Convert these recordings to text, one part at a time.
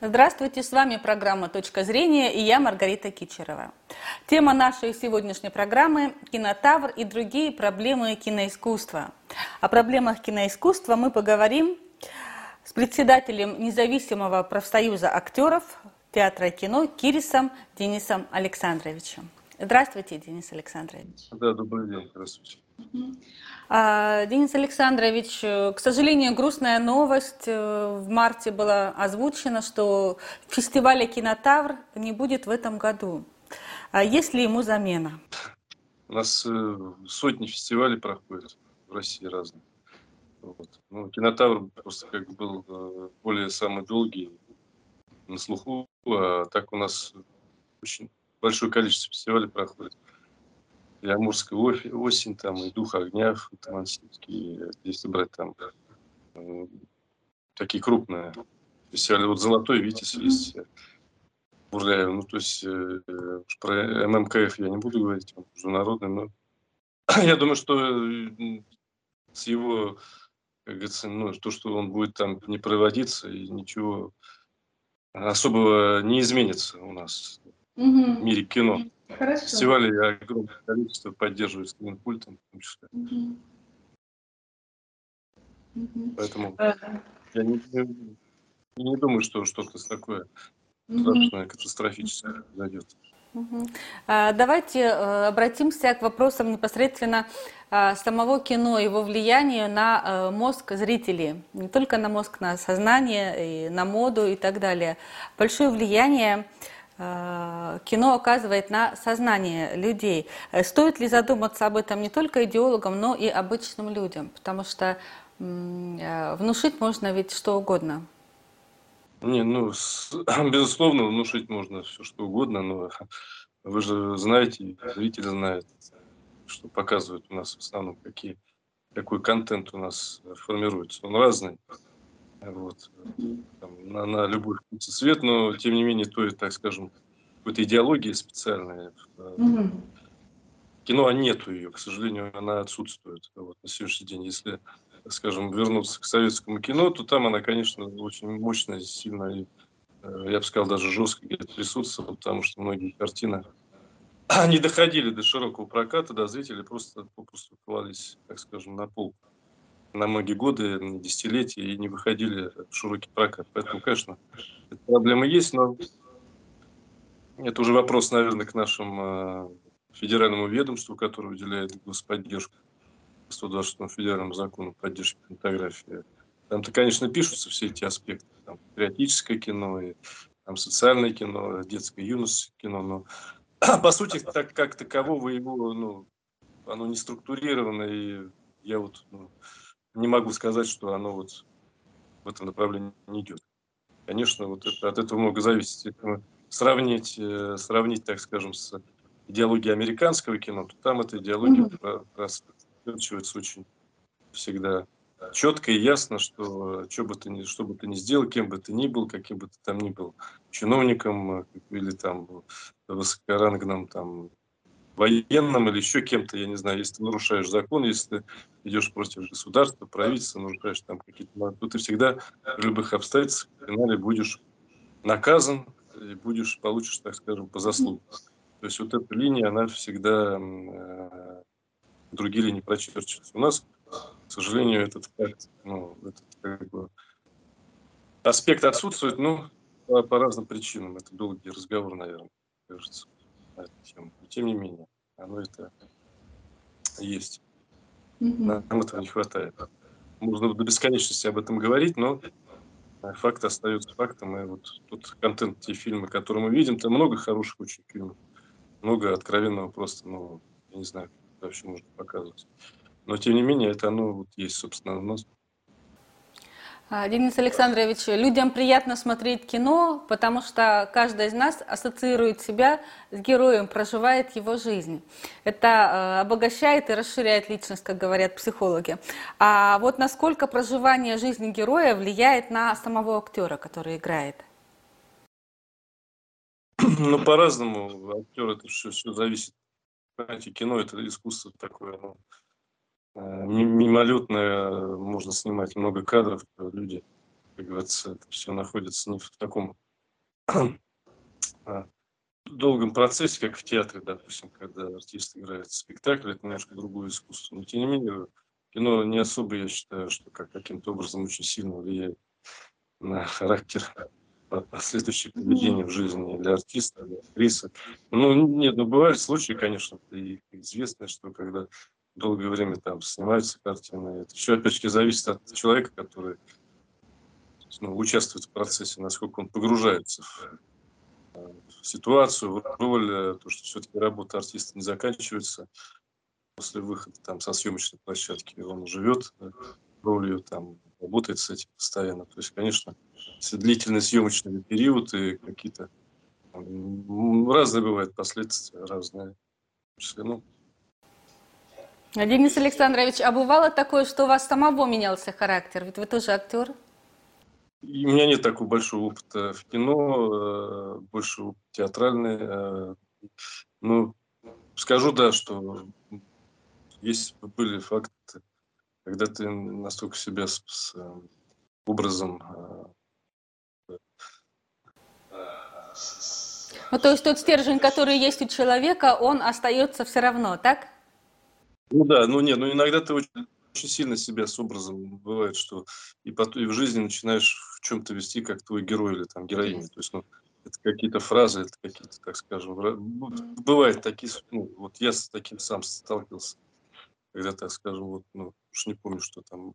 Здравствуйте, с вами программа «Точка зрения» и я Маргарита Кичерова. Тема нашей сегодняшней программы – кинотавр и другие проблемы киноискусства. О проблемах киноискусства мы поговорим с председателем независимого профсоюза актеров театра и кино Кирисом Денисом Александровичем. Здравствуйте, Денис Александрович. Да, добрый день, здравствуйте. А, Денис Александрович, э, к сожалению, грустная новость. Э, в марте была озвучена, что фестиваля «Кинотавр» не будет в этом году. А есть ли ему замена? У нас э, сотни фестивалей проходят в России разные. Вот. Ну, кинотавр просто как бы был более самый долгий на слуху, а так у нас очень большое количество фестивалей проходит и Амурская осень, там, и Дух огня, Тамансийский, если брать там э, такие крупные фестивали. Вот Золотой Витязь есть, Бурляев, ну, то есть э, про ММКФ я не буду говорить, он международный, но я думаю, что э, с его, как говорится, ну, то, что он будет там не проводиться, и ничего особого не изменится у нас угу. в мире кино. Хорошо. Фестивали огромное количество поддерживают с пультом в том числе. Угу. Угу. Поэтому а, я не, не, не думаю, что что-то такое страшное, угу. катастрофическое произойдет. Угу. Давайте э, обратимся к вопросам непосредственно а, самого кино, его влиянию на э, мозг зрителей, не только на мозг, на сознание, и на моду и так далее. Большое влияние Э, кино оказывает на сознание людей. Э, стоит ли задуматься об этом не только идеологам, но и обычным людям? Потому что э, внушить можно ведь что угодно. Не, ну, с, безусловно, внушить можно все что угодно, но вы же знаете, зритель знает, что показывают у нас в основном, какие, какой контент у нас формируется. Он разный. Вот. Там, на, на любой вкус и цвет, но тем не менее, то, так скажем, какой-то идеологии специальной. Mm-hmm. Кино нету ее, к сожалению, она отсутствует вот, на сегодняшний день. Если, скажем, вернуться к советскому кино, то там она, конечно, очень мощная, сильная, э, я бы сказал, даже жестко присутствовала, потому что многие картины не доходили до широкого проката, до зрителей просто попросту клались, так скажем, на пол на многие годы, на десятилетия и не выходили в широкий прокат. Поэтому, конечно, эта проблема есть, но это уже вопрос, наверное, к нашему федеральному ведомству, которое уделяет господдержку 126 федеральному закону поддержки фотографии. Там-то, конечно, пишутся все эти аспекты. Там, патриотическое кино, и, там, социальное кино, детское юношеское кино. Но, по сути, так как такового его, ну, оно не структурировано, и я вот ну, не могу сказать, что оно вот в этом направлении не идет. Конечно, вот это, от этого много зависит. Если сравнить, э, сравнить, так скажем, с идеологией американского кино, то там эта идеология mm-hmm. просвечивается очень всегда четко и ясно, что что бы ты ни, что бы ты ни сделал, кем бы ты ни был, каким бы ты там ни был, чиновником э, или там высокоранговым там военным или еще кем-то, я не знаю, если ты нарушаешь закон, если ты идешь против государства, правительства, нарушаешь там какие-то... То ты всегда в любых обстоятельствах в финале будешь наказан и будешь, получишь, так скажем, по заслугам. То есть вот эта линия, она всегда э, другие линии прочерчивается. У нас, к сожалению, этот ну, этот, как бы, аспект отсутствует, ну, по, по разным причинам. Это долгий разговор, наверное, кажется Но тем не менее, оно это есть. Mm-hmm. Нам этого не хватает. Можно до бесконечности об этом говорить, но факт остается фактом. И вот тут контент, те фильмы, которые мы видим, там много хороших очень фильмов. Много откровенного просто, ну, я не знаю, вообще можно показывать. Но, тем не менее, это оно вот есть, собственно, у нас Денис Александрович, людям приятно смотреть кино, потому что каждый из нас ассоциирует себя с героем, проживает его жизнь. Это а, обогащает и расширяет личность, как говорят психологи. А вот насколько проживание жизни героя влияет на самого актера, который играет? Ну, по-разному. Актер это все, все зависит. Понимаете, кино это искусство такое. Ну, Э, мимолетно можно снимать много кадров, люди, как говорится, это все находится не в таком долгом процессе, как в театре, допустим, когда артист играет спектакль, это немножко другое искусство. Но тем не менее, кино не особо, я считаю, что как каким-то образом очень сильно влияет на характер последующее поведение в жизни для артиста, для актрисы. Ну, нет, ну, бывают случаи, конечно, и известно, что когда долгое время там снимаются картины, это еще, опять же, зависит от человека, который ну, участвует в процессе, насколько он погружается в, в ситуацию, в роль, э, то, что все-таки работа артиста не заканчивается после выхода там со съемочной площадки, он живет ролью, там, работает с этим постоянно. То есть, конечно, длительный съемочный период и какие-то разные бывают последствия, разные. Ну, Денис Александрович, а бывало такое, что у вас самого менялся характер? Ведь вы тоже актер. И у меня нет такого большого опыта в кино, э, больше театральный. Э, ну, скажу, да, что есть были факты, когда ты настолько себя с, с э, образом ну, то есть тот стержень, который есть у человека, он остается все равно, так? Ну да, ну нет, ну иногда ты очень, очень сильно себя с образом бывает, что и, потом, и в жизни начинаешь в чем-то вести как твой герой или там героиня. То есть, ну, это какие-то фразы, это какие-то, так скажем, бывает такие, ну, вот я с таким сам сталкивался, когда, так скажем, вот, ну, уж не помню, что там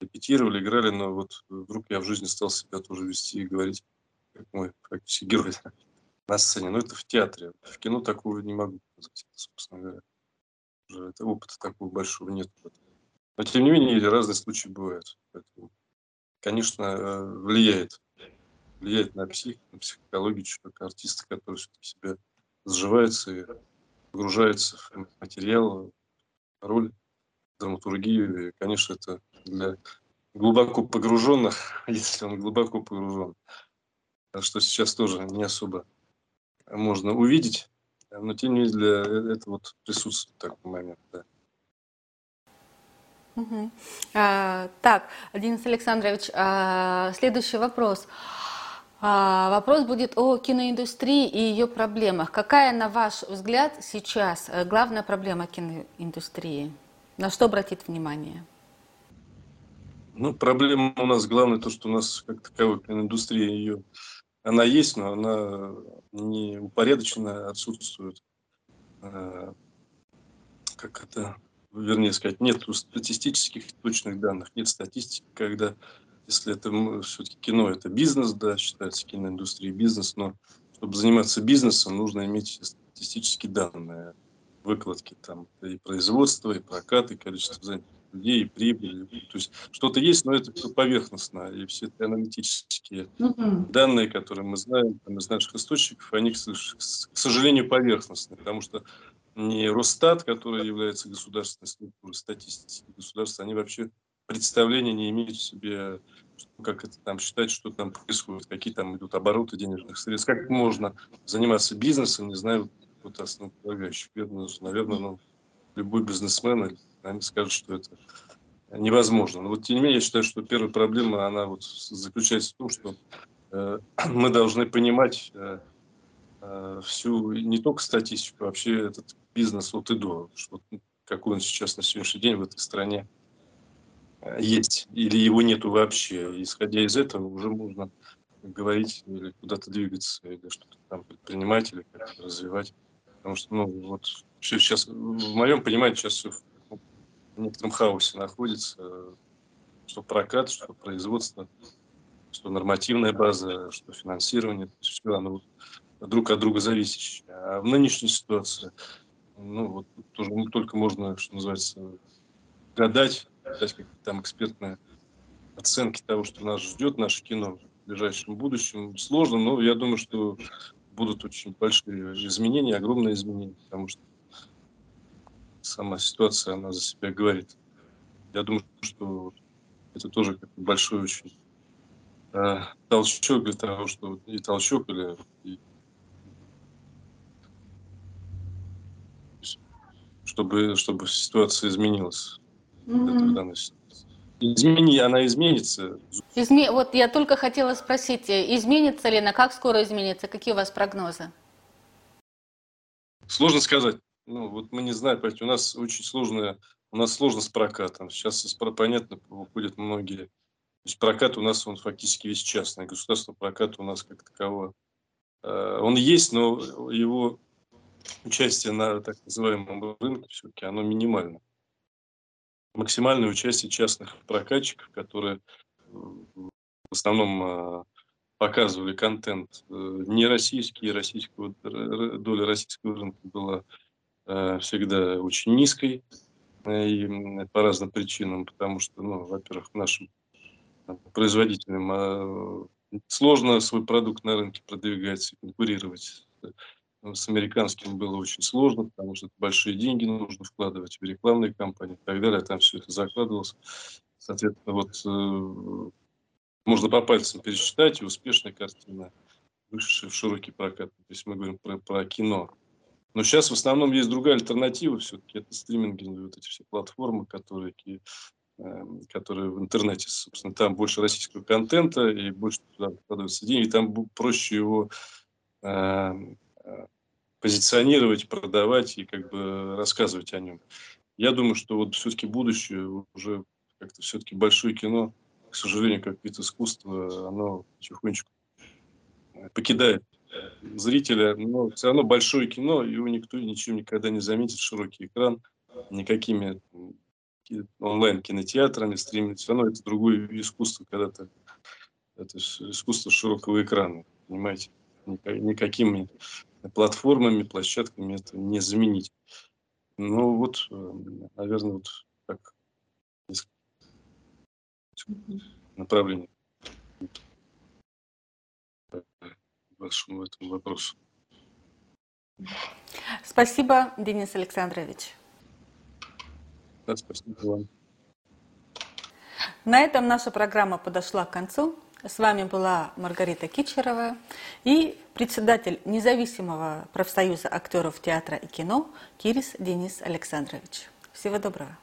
репетировали, играли, но вот вдруг я в жизни стал себя тоже вести и говорить, как мой практически герой на сцене. Но это в театре. В кино такого не могу сказать, собственно говоря уже это опыта такого большого нет. Но тем не менее разные случаи бывают. Поэтому, конечно, э, влияет. Влияет на псих, на психологию человека, артиста, который все-таки себя сживается и погружается в материал, роль, драматургию. И, конечно, это для глубоко погруженных, если он глубоко погружен, что сейчас тоже не особо можно увидеть но тем не менее для этого вот присутствует такой момент, да. Угу. А, так, Денис Александрович, а, следующий вопрос. А, вопрос будет о киноиндустрии и ее проблемах. Какая, на ваш взгляд, сейчас э, главная проблема киноиндустрии? На что обратить внимание? Ну, проблема у нас главная то, что у нас как таковой киноиндустрия ее она есть, но она не упорядоченно отсутствует. А, как это, вернее сказать, нет статистических точных данных, нет статистики, когда, если это все-таки кино, это бизнес, да, считается киноиндустрия бизнес, но чтобы заниматься бизнесом, нужно иметь статистические данные, выкладки там и производства, и прокат, и количество занятых людей, прибыли. То есть что-то есть, но это поверхностно. И все эти аналитические угу. данные, которые мы знаем там, из наших источников, они, к сожалению, поверхностные, потому что не Росстат, который является государственной структурой статистики государства, они вообще представления не имеют в себе, как это там считать, что там происходит, какие там идут обороты денежных средств, как можно заниматься бизнесом, не знаю, вот основополагающих. Наверное, ну, любой бизнесмен они скажут, что это невозможно. Но вот тем не менее, я считаю, что первая проблема, она вот заключается в том, что э, мы должны понимать э, э, всю, не только статистику, а вообще этот бизнес от и до, что, какой он сейчас на сегодняшний день в этой стране э, есть, или его нету вообще. Исходя из этого уже можно говорить или куда-то двигаться, или что-то там предпринимать, или как-то развивать. Потому что, ну, вот сейчас, в моем понимании, сейчас все некотором хаосе находится, что прокат, что производство, что нормативная база, что финансирование, все оно друг от друга зависящее. А в нынешней ситуации, ну, вот тоже только можно, что называется, гадать, дать какие-то там экспертные оценки того, что нас ждет, наше кино в ближайшем будущем. Сложно, но я думаю, что будут очень большие изменения, огромные изменения, потому что сама ситуация, она за себя говорит. Я думаю, что это тоже большой очень э, толчок для того, что и толчок или и, чтобы чтобы ситуация изменилась mm-hmm. Измени, она изменится. Изме... Вот я только хотела спросить, э, изменится ли она, как скоро изменится, какие у вас прогнозы? Сложно сказать. Ну, вот мы не знаем, понимаете, у нас очень сложная, у нас сложно с прокатом. Сейчас, понятно, выходят многие. То есть прокат у нас, он фактически весь частный. Государственный прокат у нас как такового. Э, он есть, но его участие на так называемом рынке все-таки, оно минимально максимальное участие частных прокатчиков, которые в основном а, показывали контент э, не российский, российского, доля российского рынка была э, всегда очень низкой, э, и по разным причинам, потому что, ну, во-первых, нашим производителям а, сложно свой продукт на рынке продвигать, конкурировать с американским было очень сложно, потому что большие деньги нужно вкладывать в рекламные кампании и так далее. Там все это закладывалось. Соответственно, вот э, можно по пальцам пересчитать, и успешная картина, вышедшая в широкий прокат. То есть мы говорим про, про кино. Но сейчас в основном есть другая альтернатива все-таки. Это стриминги, вот эти все платформы, которые, э, которые в интернете, собственно, там больше российского контента и больше туда вкладываются деньги. И там проще его э, позиционировать, продавать и как бы рассказывать о нем. Я думаю, что вот все-таки будущее уже как-то все-таки большое кино, к сожалению, как вид искусства, оно потихонечку покидает зрителя, но все равно большое кино, его никто ничем никогда не заметит, широкий экран, никакими онлайн-кинотеатрами, стриминг, все равно это другое искусство, когда то это искусство широкого экрана, понимаете, никакими платформами, площадками это не заменить. Ну вот, э, наверное, вот так направление вашему этому вопросу. Спасибо, Денис Александрович. Да, спасибо вам. На этом наша программа подошла к концу. С вами была Маргарита Кичерова и председатель независимого профсоюза актеров театра и кино Кирис Денис Александрович. Всего доброго.